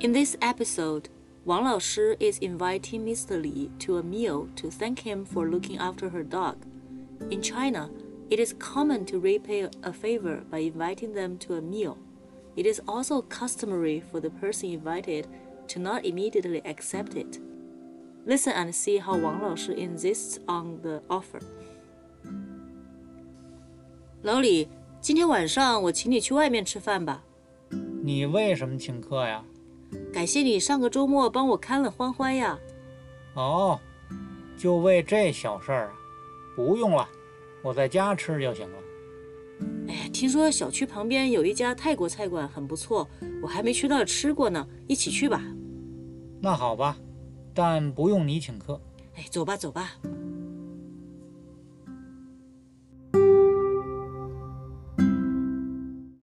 In this episode, Wang Laoshi is inviting Mr. Li to a meal to thank him for looking after her dog. In China, it is common to repay a favor by inviting them to a meal. It is also customary for the person invited to not immediately accept it. Listen and see how Wang Laoshi insists on the offer. 老李，今天晚上我请你去外面吃饭吧。你为什么请客呀？ 感谢你上个周末帮我看了欢欢呀。哦，就为这小事儿啊？不用了，我在家吃就行了。哎呀，听说小区旁边有一家泰国菜馆很不错，我还没去那儿吃过呢，一起去吧。那好吧，但不用你请客。哎，走吧，走吧。